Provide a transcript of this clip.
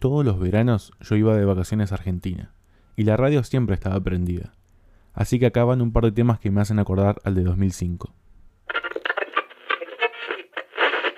Todos los veranos yo iba de vacaciones a Argentina, y la radio siempre estaba prendida. Así que acaban un par de temas que me hacen acordar al de 2005.